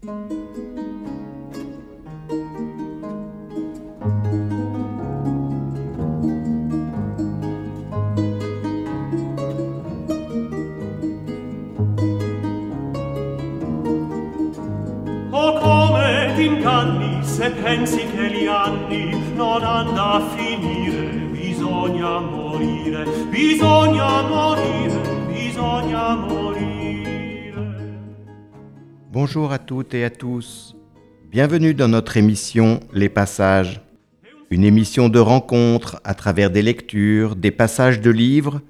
O come se pensi che gli anni non hanno a finire, bisogna morire, bisogna morire. Bonjour à toutes et à tous. Bienvenue dans notre émission Les Passages. Une émission de rencontre à travers des lectures, des passages de livres,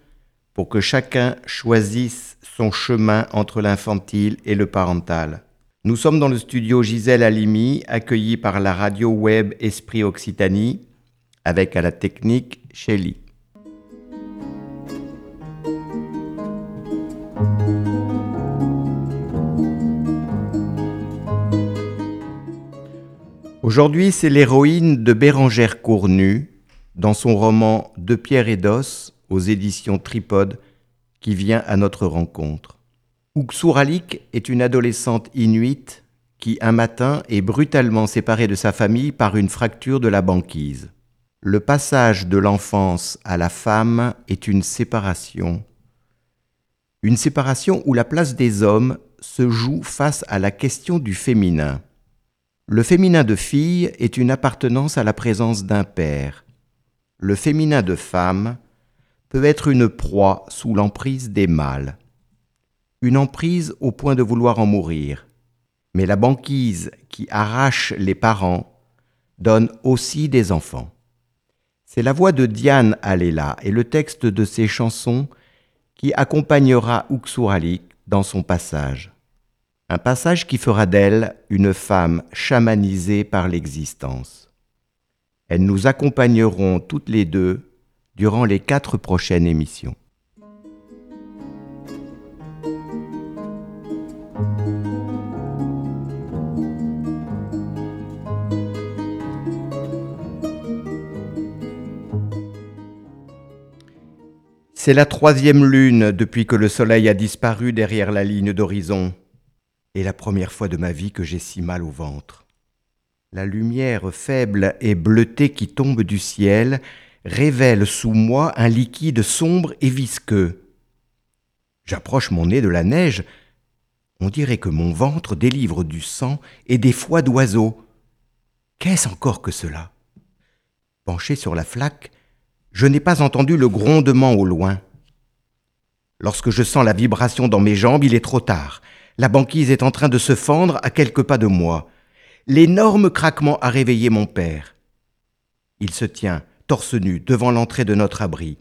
pour que chacun choisisse son chemin entre l'infantile et le parental. Nous sommes dans le studio Gisèle Halimi, accueilli par la radio web Esprit Occitanie, avec à la technique Shelly. Aujourd'hui, c'est l'héroïne de Bérangère Cournu, dans son roman De pierre et d'os, aux éditions Tripode, qui vient à notre rencontre. Uxuralik est une adolescente inuite qui, un matin, est brutalement séparée de sa famille par une fracture de la banquise. Le passage de l'enfance à la femme est une séparation. Une séparation où la place des hommes se joue face à la question du féminin. Le féminin de fille est une appartenance à la présence d'un père. Le féminin de femme peut être une proie sous l'emprise des mâles une emprise au point de vouloir en mourir. Mais la banquise qui arrache les parents donne aussi des enfants. C'est la voix de Diane Alela et le texte de ses chansons qui accompagnera Uxuralik dans son passage. Un passage qui fera d'elle une femme chamanisée par l'existence. Elles nous accompagneront toutes les deux durant les quatre prochaines émissions. C'est la troisième lune depuis que le soleil a disparu derrière la ligne d'horizon, et la première fois de ma vie que j'ai si mal au ventre. La lumière faible et bleutée qui tombe du ciel révèle sous moi un liquide sombre et visqueux. J'approche mon nez de la neige. On dirait que mon ventre délivre du sang et des foies d'oiseaux. Qu'est-ce encore que cela? Penché sur la flaque, je n'ai pas entendu le grondement au loin. Lorsque je sens la vibration dans mes jambes, il est trop tard. La banquise est en train de se fendre à quelques pas de moi. L'énorme craquement a réveillé mon père. Il se tient, torse nu, devant l'entrée de notre abri.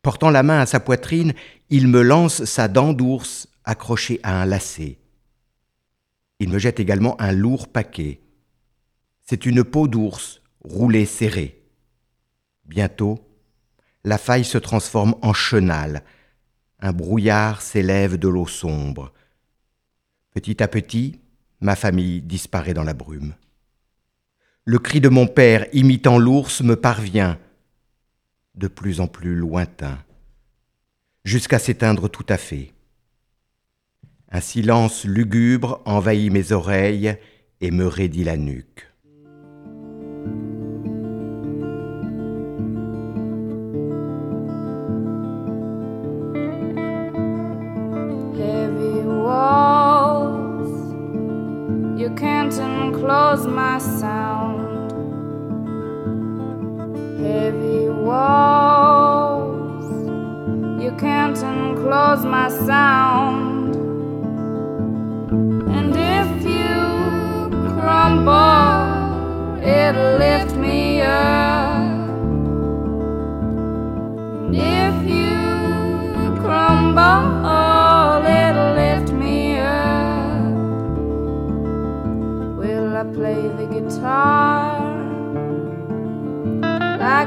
Portant la main à sa poitrine, il me lance sa dent d'ours accrochée à un lacet. Il me jette également un lourd paquet. C'est une peau d'ours roulée serrée. Bientôt, la faille se transforme en chenal. Un brouillard s'élève de l'eau sombre. Petit à petit, ma famille disparaît dans la brume. Le cri de mon père imitant l'ours me parvient, de plus en plus lointain, jusqu'à s'éteindre tout à fait. Un silence lugubre envahit mes oreilles et me raidit la nuque. Close my sound. Heavy walls, you can't enclose my sound. And if you crumble, it'll lift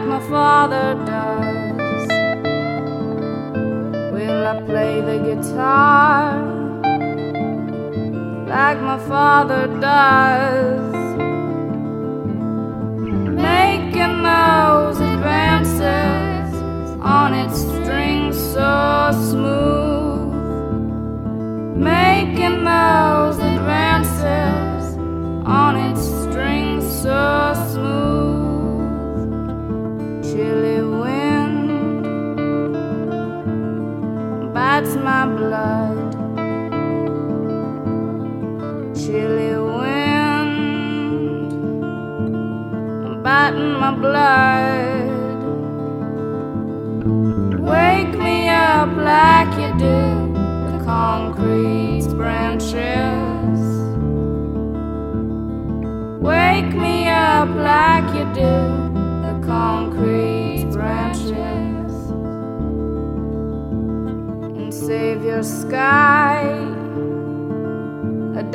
my father does? Will I play the guitar like my father does? Making those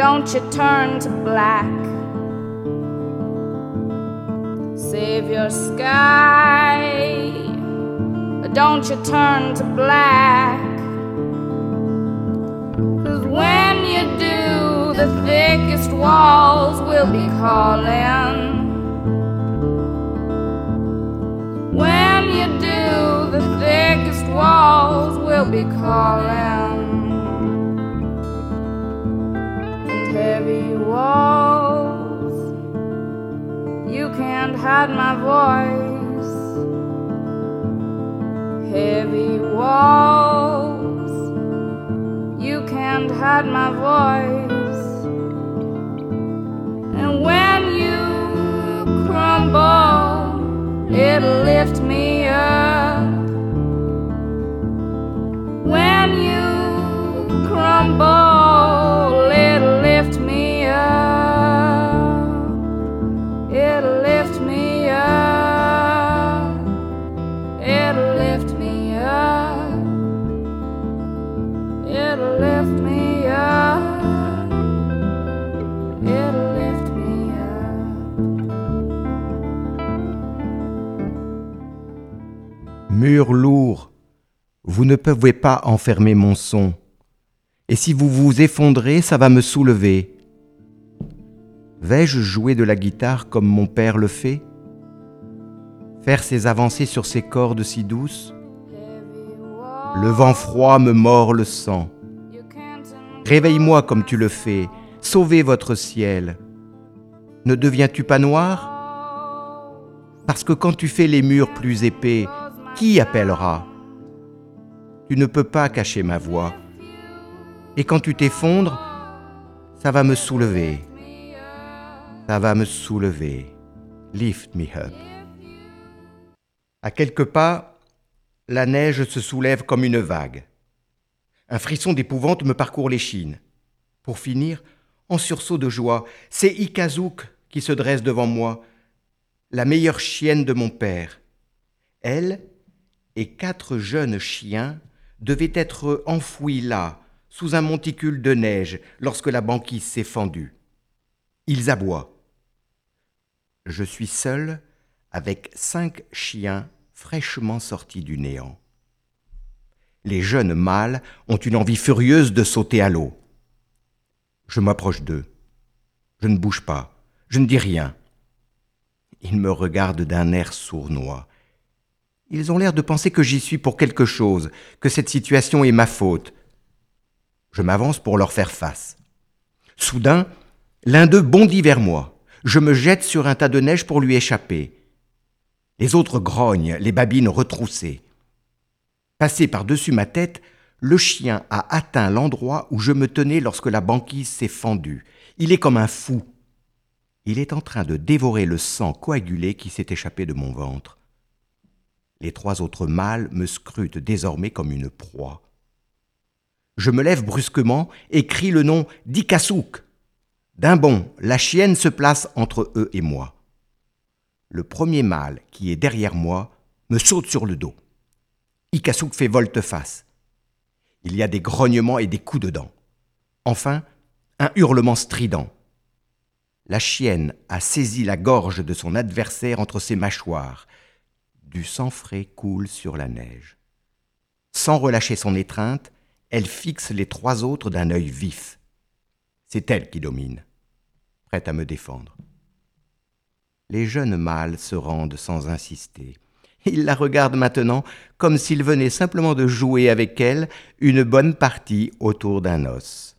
Don't you turn to black. Save your sky. Don't you turn to black. Cause when you do, the thickest walls will be calling. You do, the thickest walls will be calling. And heavy walls, you can't hide my voice. Heavy walls, you can't hide my voice. And when you crumble, it'll lift me up. Mur vous ne pouvez pas enfermer mon son. Et si vous vous effondrez, ça va me soulever. Vais-je jouer de la guitare comme mon père le fait? Faire ses avancées sur ces cordes si douces? Le vent froid me mord le sang. Réveille-moi comme tu le fais, sauvez votre ciel. Ne deviens-tu pas noir? Parce que quand tu fais les murs plus épais, qui appellera? Tu ne peux pas cacher ma voix. Et quand tu t'effondres, ça va me soulever. Ça va me soulever. Lift me up. À quelques pas, la neige se soulève comme une vague. Un frisson d'épouvante me parcourt l'échine. Pour finir, en sursaut de joie, c'est Ikazouk qui se dresse devant moi, la meilleure chienne de mon père. Elle et quatre jeunes chiens devaient être enfouis là, sous un monticule de neige, lorsque la banquise s'est fendue. Ils aboient. Je suis seul avec cinq chiens fraîchement sortis du néant. Les jeunes mâles ont une envie furieuse de sauter à l'eau. Je m'approche d'eux. Je ne bouge pas. Je ne dis rien. Ils me regardent d'un air sournois. Ils ont l'air de penser que j'y suis pour quelque chose, que cette situation est ma faute. Je m'avance pour leur faire face. Soudain, l'un d'eux bondit vers moi. Je me jette sur un tas de neige pour lui échapper. Les autres grognent, les babines retroussées. Passé par-dessus ma tête, le chien a atteint l'endroit où je me tenais lorsque la banquise s'est fendue. Il est comme un fou. Il est en train de dévorer le sang coagulé qui s'est échappé de mon ventre. Les trois autres mâles me scrutent désormais comme une proie. Je me lève brusquement et crie le nom d'Ikasouk. D'un bond, la chienne se place entre eux et moi. Le premier mâle, qui est derrière moi, me saute sur le dos. Ikasouk fait volte-face. Il y a des grognements et des coups de dents. Enfin, un hurlement strident. La chienne a saisi la gorge de son adversaire entre ses mâchoires. Du sang frais coule sur la neige. Sans relâcher son étreinte, elle fixe les trois autres d'un œil vif. C'est elle qui domine, prête à me défendre. Les jeunes mâles se rendent sans insister. Ils la regardent maintenant comme s'ils venaient simplement de jouer avec elle une bonne partie autour d'un os.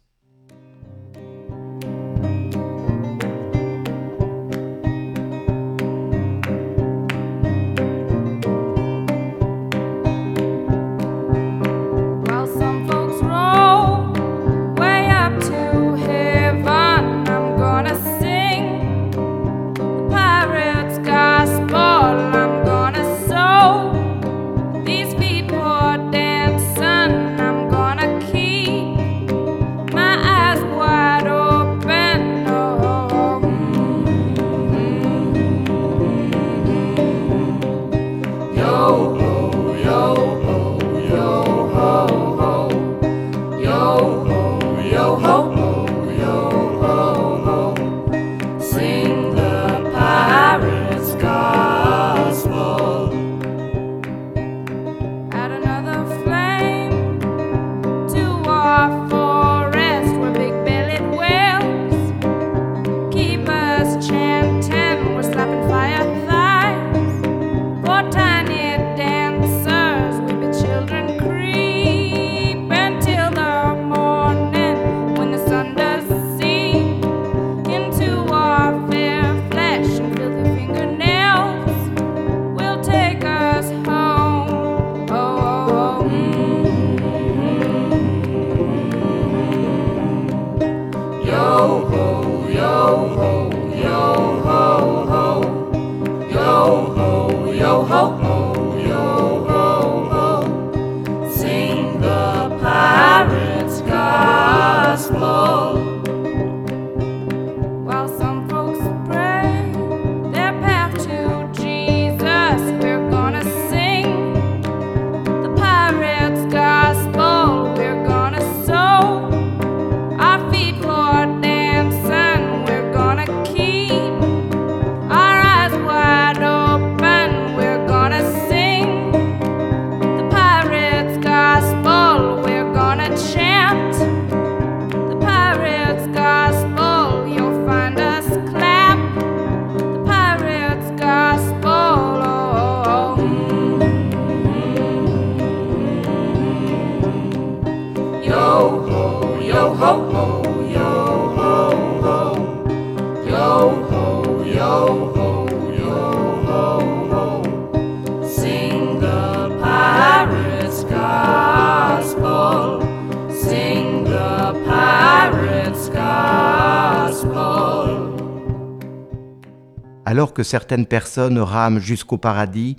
Que certaines personnes rament jusqu'au paradis,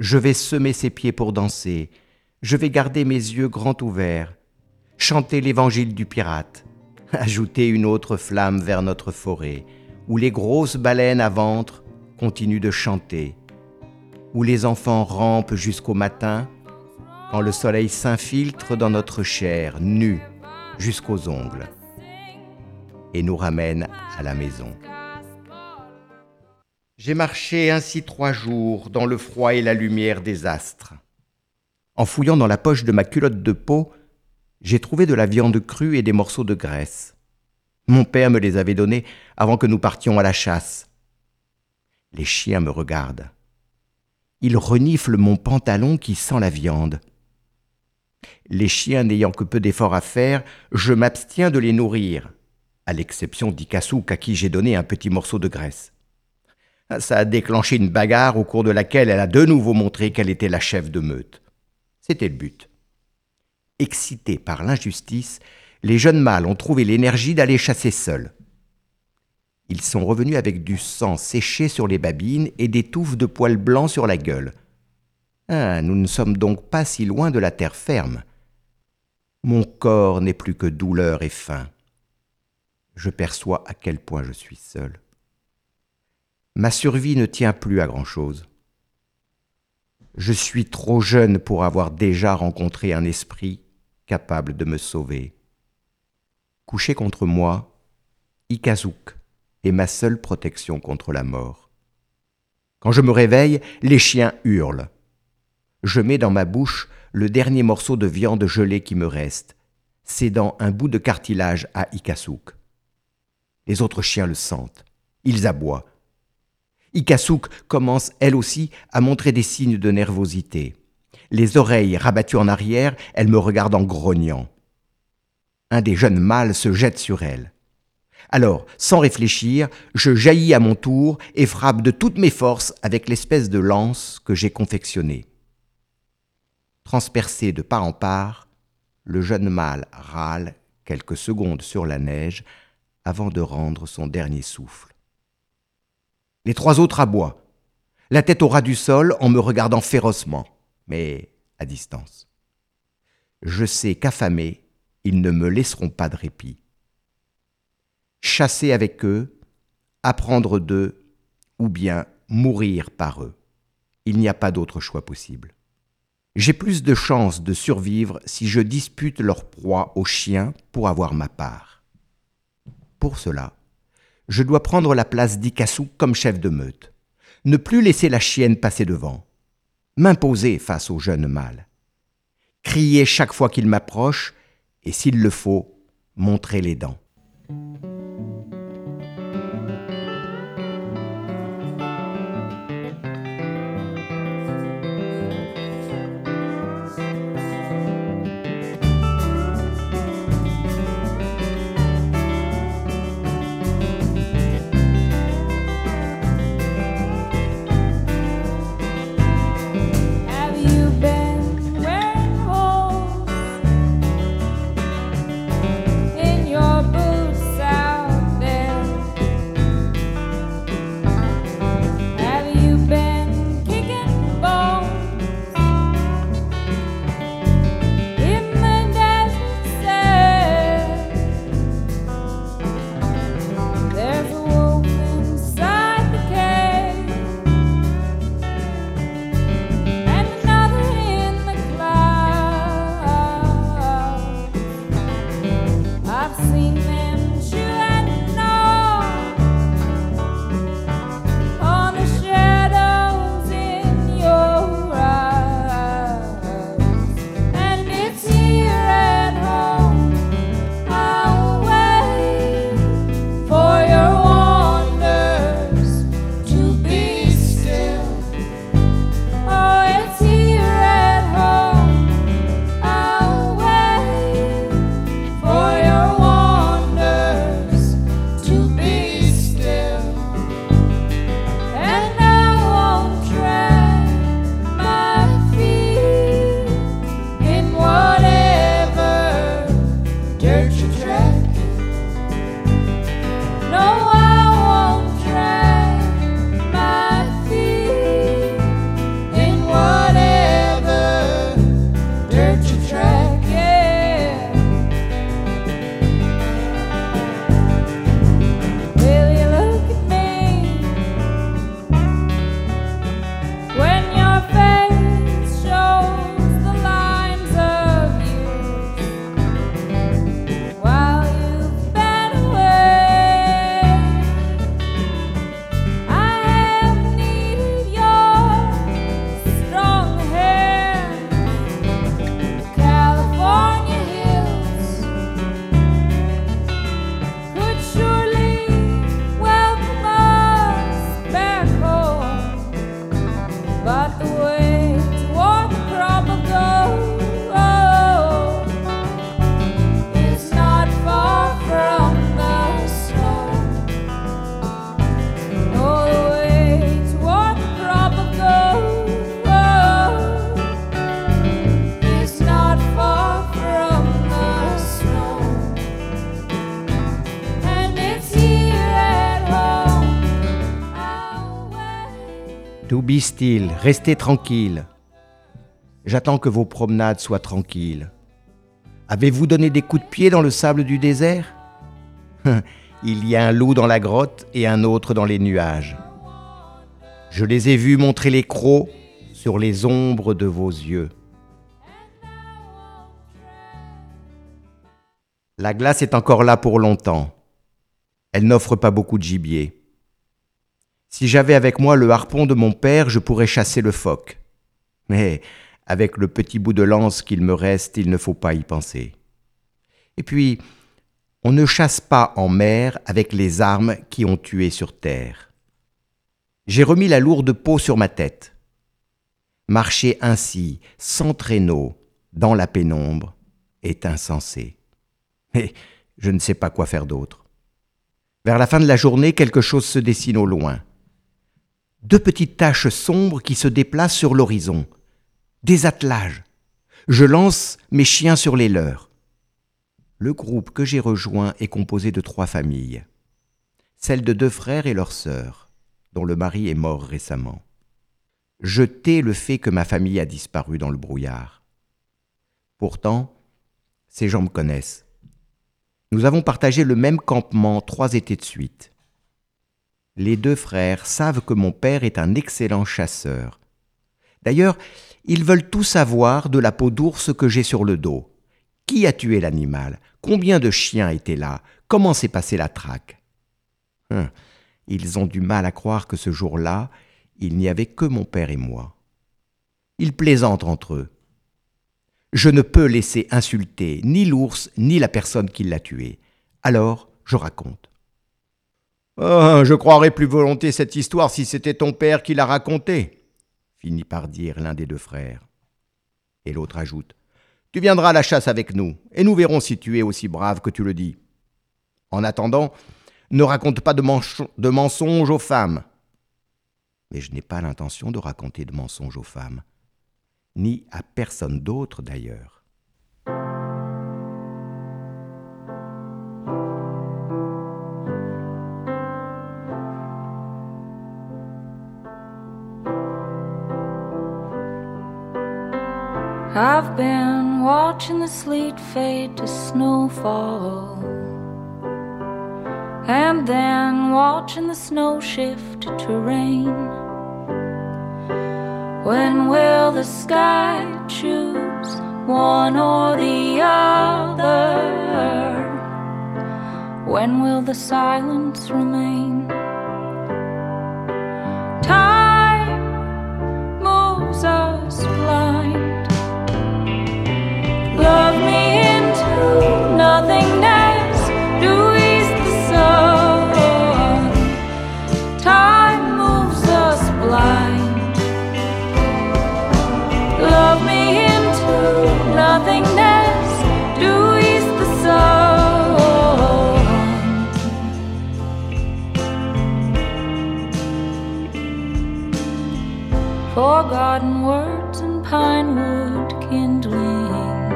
je vais semer ses pieds pour danser, je vais garder mes yeux grands ouverts, chanter l'évangile du pirate, ajouter une autre flamme vers notre forêt, où les grosses baleines à ventre continuent de chanter, où les enfants rampent jusqu'au matin, quand le soleil s'infiltre dans notre chair, nue jusqu'aux ongles, et nous ramène à la maison. J'ai marché ainsi trois jours dans le froid et la lumière des astres. En fouillant dans la poche de ma culotte de peau, j'ai trouvé de la viande crue et des morceaux de graisse. Mon père me les avait donnés avant que nous partions à la chasse. Les chiens me regardent. Ils reniflent mon pantalon qui sent la viande. Les chiens n'ayant que peu d'efforts à faire, je m'abstiens de les nourrir, à l'exception d'Ikasouk à qui j'ai donné un petit morceau de graisse. Ça a déclenché une bagarre au cours de laquelle elle a de nouveau montré qu'elle était la chef de meute. C'était le but. Excités par l'injustice, les jeunes mâles ont trouvé l'énergie d'aller chasser seuls. Ils sont revenus avec du sang séché sur les babines et des touffes de poils blancs sur la gueule. Ah, nous ne sommes donc pas si loin de la terre ferme. Mon corps n'est plus que douleur et faim. Je perçois à quel point je suis seul. Ma survie ne tient plus à grand-chose. Je suis trop jeune pour avoir déjà rencontré un esprit capable de me sauver. Couché contre moi, Ikazouk est ma seule protection contre la mort. Quand je me réveille, les chiens hurlent. Je mets dans ma bouche le dernier morceau de viande gelée qui me reste, cédant un bout de cartilage à Ikasouk. Les autres chiens le sentent. Ils aboient. Ikasouk commence, elle aussi, à montrer des signes de nervosité. Les oreilles rabattues en arrière, elle me regarde en grognant. Un des jeunes mâles se jette sur elle. Alors, sans réfléchir, je jaillis à mon tour et frappe de toutes mes forces avec l'espèce de lance que j'ai confectionnée. Transpercé de part en part, le jeune mâle râle quelques secondes sur la neige avant de rendre son dernier souffle. Les trois autres aboient, la tête au ras du sol en me regardant férocement, mais à distance. Je sais qu'affamés, ils ne me laisseront pas de répit. Chasser avec eux, apprendre d'eux, ou bien mourir par eux. Il n'y a pas d'autre choix possible. J'ai plus de chances de survivre si je dispute leur proie aux chiens pour avoir ma part. Pour cela, je dois prendre la place d'Ikassou comme chef de meute, ne plus laisser la chienne passer devant, m'imposer face au jeune mâle, crier chaque fois qu'il m'approche et, s'il le faut, montrer les dents. Restez tranquille. J'attends que vos promenades soient tranquilles. Avez-vous donné des coups de pied dans le sable du désert? Il y a un loup dans la grotte et un autre dans les nuages. Je les ai vus montrer les crocs sur les ombres de vos yeux. La glace est encore là pour longtemps. Elle n'offre pas beaucoup de gibier. Si j'avais avec moi le harpon de mon père, je pourrais chasser le phoque. Mais avec le petit bout de lance qu'il me reste, il ne faut pas y penser. Et puis, on ne chasse pas en mer avec les armes qui ont tué sur terre. J'ai remis la lourde peau sur ma tête. Marcher ainsi, sans traîneau, dans la pénombre, est insensé. Mais je ne sais pas quoi faire d'autre. Vers la fin de la journée, quelque chose se dessine au loin. Deux petites taches sombres qui se déplacent sur l'horizon. Des attelages. Je lance mes chiens sur les leurs. Le groupe que j'ai rejoint est composé de trois familles. Celle de deux frères et leur sœur, dont le mari est mort récemment. Je tais le fait que ma famille a disparu dans le brouillard. Pourtant, ces gens me connaissent. Nous avons partagé le même campement trois étés de suite. Les deux frères savent que mon père est un excellent chasseur. D'ailleurs, ils veulent tout savoir de la peau d'ours que j'ai sur le dos. Qui a tué l'animal? Combien de chiens étaient là? Comment s'est passée la traque? Hein, Ils ont du mal à croire que ce jour-là, il n'y avait que mon père et moi. Ils plaisantent entre eux. Je ne peux laisser insulter ni l'ours ni la personne qui l'a tué. Alors, je raconte. Oh, je croirais plus volontiers cette histoire si c'était ton père qui la racontait, finit par dire l'un des deux frères. Et l'autre ajoute. Tu viendras à la chasse avec nous, et nous verrons si tu es aussi brave que tu le dis. En attendant, ne raconte pas de mensonges aux femmes. Mais je n'ai pas l'intention de raconter de mensonges aux femmes ni à personne d'autre d'ailleurs. I've been watching the sleet fade to snowfall. And then watching the snow shift to rain. When will the sky choose one or the other? When will the silence remain? Forgotten words and pine wood kindling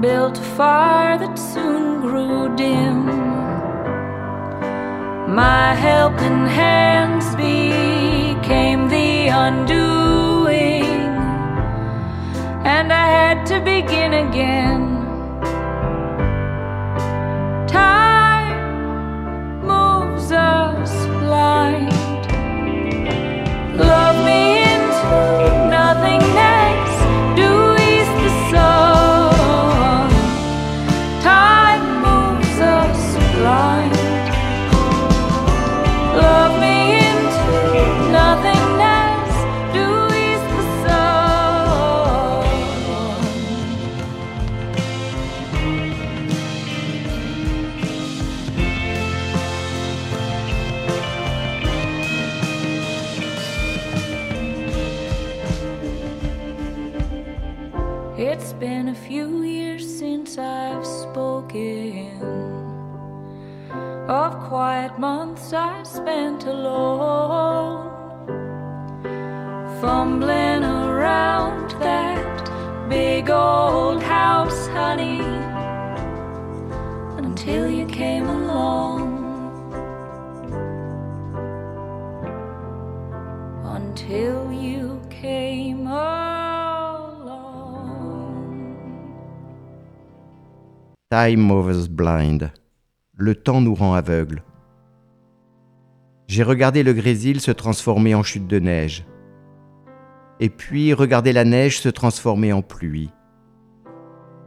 built a fire that soon grew dim. My helping hands became the undoing, and I had to begin again. Time us blind. Le temps nous rend aveugles. J'ai regardé le grésil se transformer en chute de neige. Et puis regardé la neige se transformer en pluie.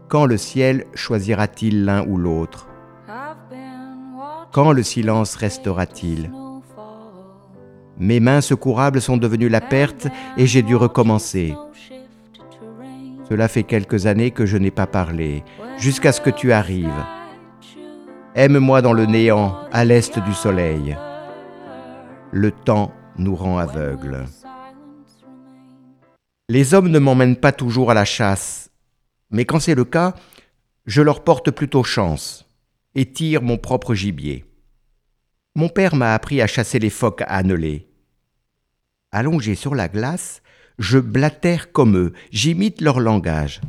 Quand le ciel choisira-t-il l'un ou l'autre? Quand le silence restera-t-il? Mes mains secourables sont devenues la perte et j'ai dû recommencer. Cela fait quelques années que je n'ai pas parlé, jusqu'à ce que tu arrives. Aime-moi dans le néant, à l'est du soleil. Le temps nous rend aveugles. Les hommes ne m'emmènent pas toujours à la chasse, mais quand c'est le cas, je leur porte plutôt chance et tire mon propre gibier. Mon père m'a appris à chasser les phoques à annelés. Allongé sur la glace, je blatère comme eux, j'imite leur langage.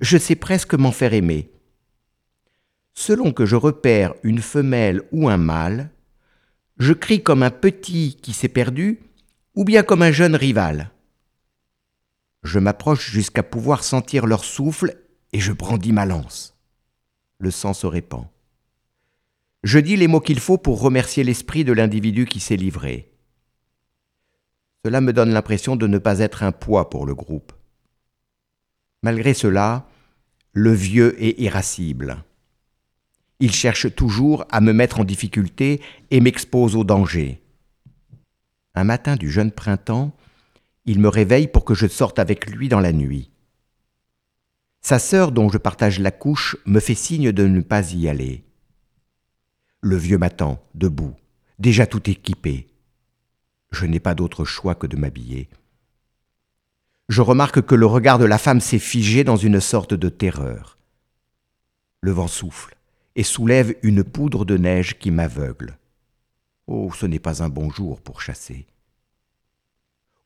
Je sais presque m'en faire aimer. Selon que je repère une femelle ou un mâle, je crie comme un petit qui s'est perdu, ou bien comme un jeune rival. Je m'approche jusqu'à pouvoir sentir leur souffle et je brandis ma lance. Le sang se répand. Je dis les mots qu'il faut pour remercier l'esprit de l'individu qui s'est livré. Cela me donne l'impression de ne pas être un poids pour le groupe. Malgré cela, le vieux est irascible. Il cherche toujours à me mettre en difficulté et m'expose au danger. Un matin du jeune printemps, il me réveille pour que je sorte avec lui dans la nuit. Sa sœur, dont je partage la couche, me fait signe de ne pas y aller. Le vieux m'attend, debout, déjà tout équipé je n'ai pas d'autre choix que de m'habiller. Je remarque que le regard de la femme s'est figé dans une sorte de terreur. Le vent souffle et soulève une poudre de neige qui m'aveugle. Oh, ce n'est pas un bon jour pour chasser.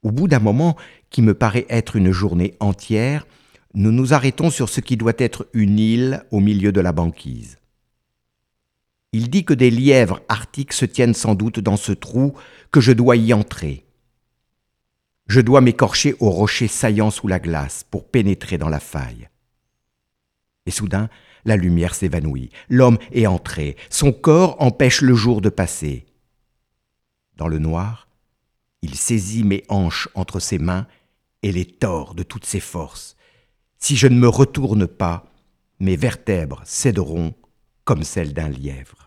Au bout d'un moment qui me paraît être une journée entière, nous nous arrêtons sur ce qui doit être une île au milieu de la banquise. Il dit que des lièvres arctiques se tiennent sans doute dans ce trou, que je dois y entrer. Je dois m'écorcher au rocher saillant sous la glace pour pénétrer dans la faille. Et soudain, la lumière s'évanouit. L'homme est entré. Son corps empêche le jour de passer. Dans le noir, il saisit mes hanches entre ses mains et les tord de toutes ses forces. Si je ne me retourne pas, mes vertèbres céderont comme celles d'un lièvre.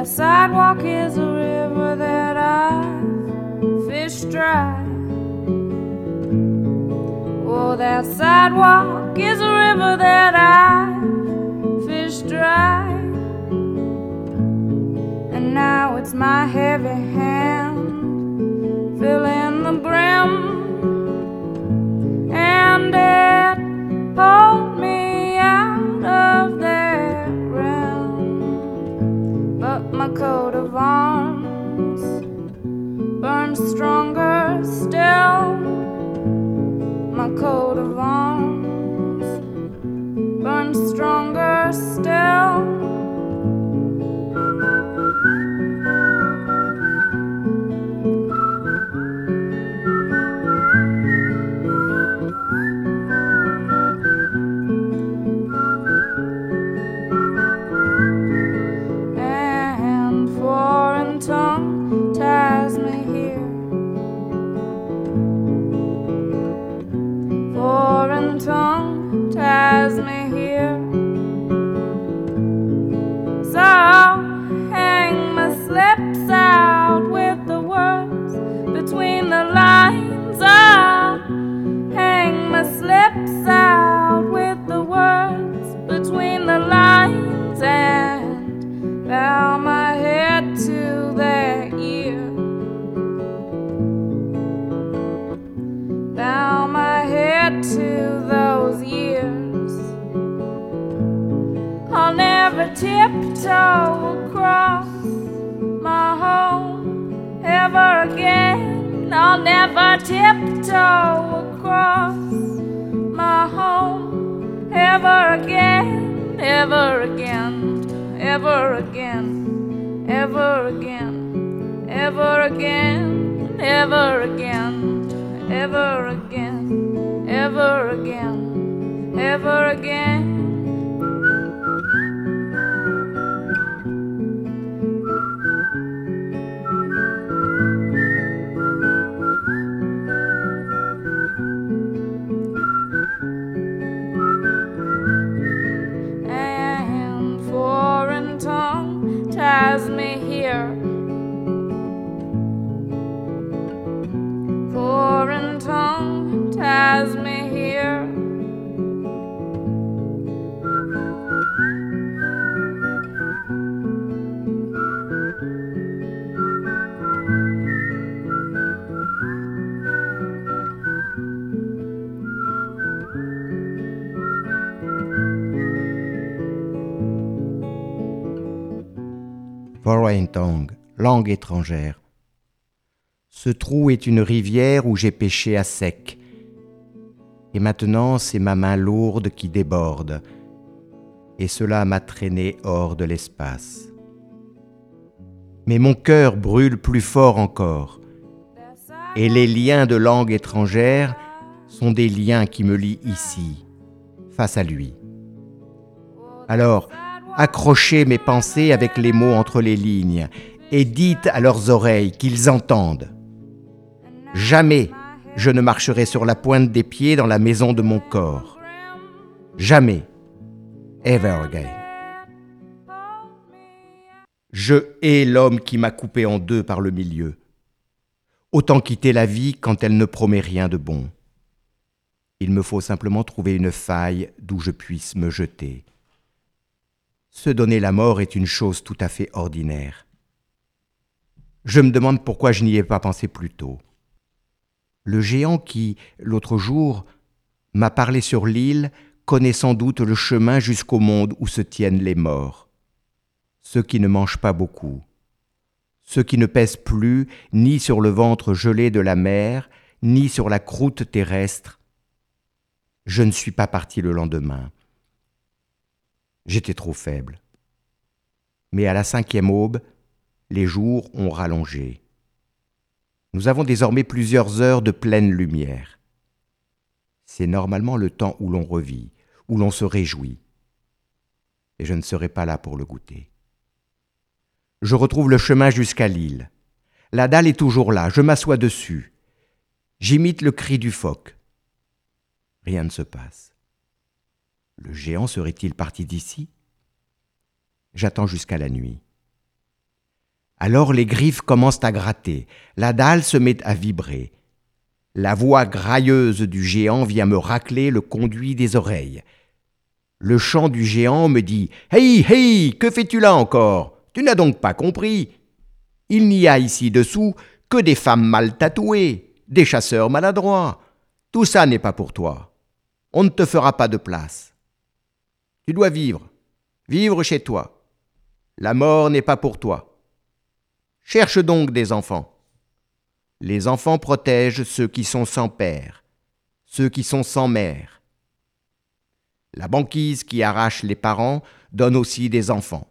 The sidewalk is a river that I fish dry. Oh, that sidewalk is a river that I fish dry. And now it's my heavy hand filling the brim. And it coat of arms burns stronger still. My coat of arms burns stronger still. Again, ever again, ever again, ever again, ever again, ever again, ever again, ever again, Langue étrangère. Ce trou est une rivière où j'ai pêché à sec. Et maintenant, c'est ma main lourde qui déborde. Et cela m'a traîné hors de l'espace. Mais mon cœur brûle plus fort encore. Et les liens de langue étrangère sont des liens qui me lient ici, face à lui. Alors, accrochez mes pensées avec les mots entre les lignes et dites à leurs oreilles qu'ils entendent. Jamais je ne marcherai sur la pointe des pieds dans la maison de mon corps. Jamais. Ever again. Je hais l'homme qui m'a coupé en deux par le milieu. Autant quitter la vie quand elle ne promet rien de bon. Il me faut simplement trouver une faille d'où je puisse me jeter. Se donner la mort est une chose tout à fait ordinaire. Je me demande pourquoi je n'y ai pas pensé plus tôt. Le géant qui, l'autre jour, m'a parlé sur l'île connaît sans doute le chemin jusqu'au monde où se tiennent les morts. Ceux qui ne mangent pas beaucoup, ceux qui ne pèsent plus ni sur le ventre gelé de la mer, ni sur la croûte terrestre. Je ne suis pas parti le lendemain. J'étais trop faible. Mais à la cinquième aube, les jours ont rallongé. Nous avons désormais plusieurs heures de pleine lumière. C'est normalement le temps où l'on revit, où l'on se réjouit. Et je ne serai pas là pour le goûter. Je retrouve le chemin jusqu'à l'île. La dalle est toujours là, je m'assois dessus. J'imite le cri du phoque. Rien ne se passe. Le géant serait-il parti d'ici? J'attends jusqu'à la nuit. Alors les griffes commencent à gratter, la dalle se met à vibrer. La voix grailleuse du géant vient me racler le conduit des oreilles. Le chant du géant me dit Hey, hey, que fais-tu là encore? Tu n'as donc pas compris Il n'y a ici dessous que des femmes mal tatouées, des chasseurs maladroits. Tout ça n'est pas pour toi. On ne te fera pas de place. Tu dois vivre, vivre chez toi. La mort n'est pas pour toi. Cherche donc des enfants. Les enfants protègent ceux qui sont sans père, ceux qui sont sans mère. La banquise qui arrache les parents donne aussi des enfants.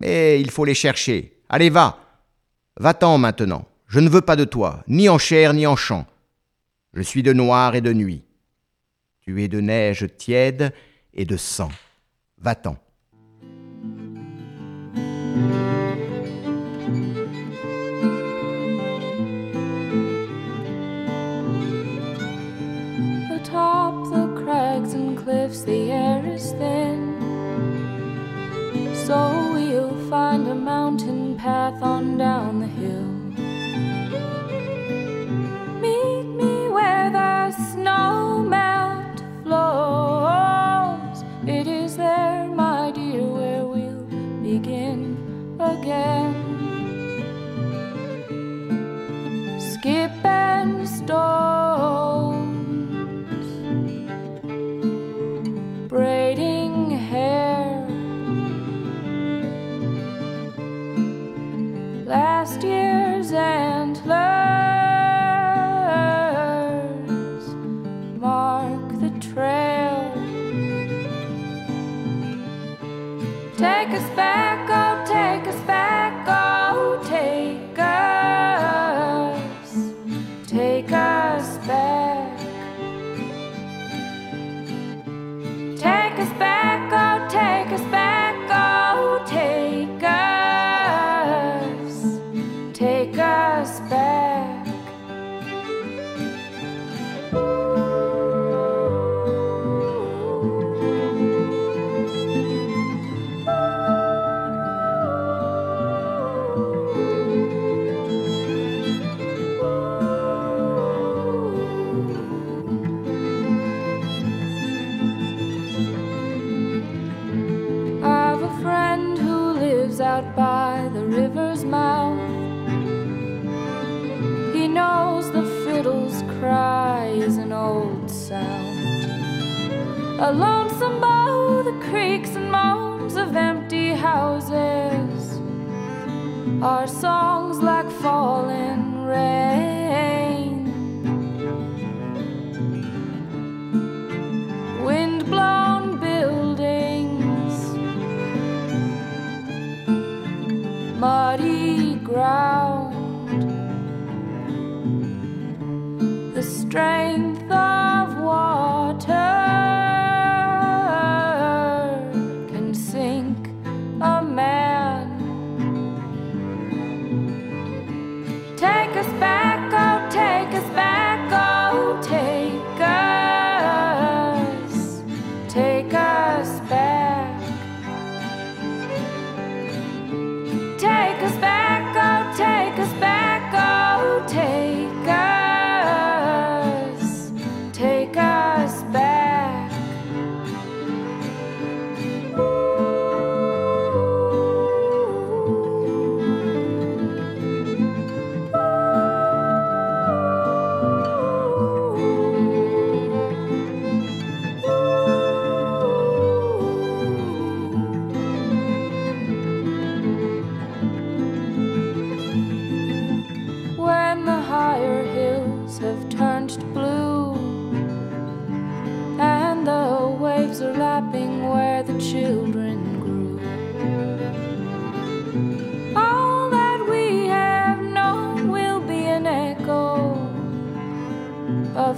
Mais il faut les chercher. Allez, va. Va-t'en maintenant. Je ne veux pas de toi, ni en chair ni en champ. Je suis de noir et de nuit. Tu es de neige tiède et de sang. Va-t'en. Atop the crags and cliffs, the air is thin. So we'll find a mountain path on down the hill. Meet me where the snow again. Skip and stones,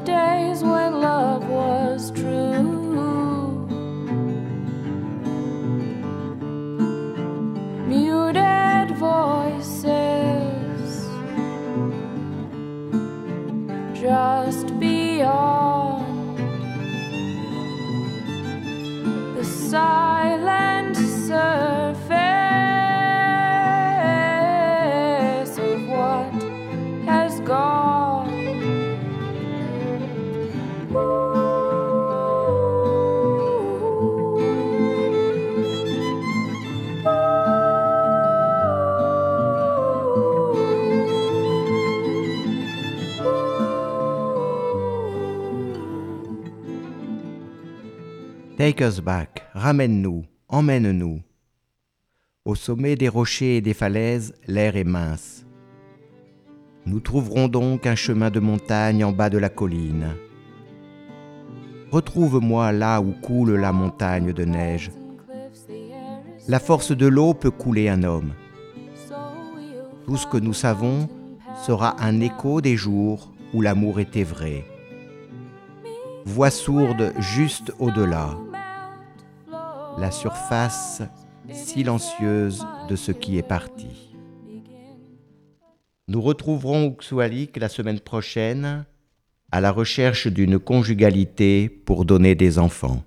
of day. Take us back, ramène-nous, emmène-nous. Au sommet des rochers et des falaises, l'air est mince. Nous trouverons donc un chemin de montagne en bas de la colline. Retrouve-moi là où coule la montagne de neige. La force de l'eau peut couler un homme. Tout ce que nous savons sera un écho des jours où l'amour était vrai. Voix sourde juste au-delà, la surface silencieuse de ce qui est parti. Nous retrouverons Uxualik la semaine prochaine à la recherche d'une conjugalité pour donner des enfants.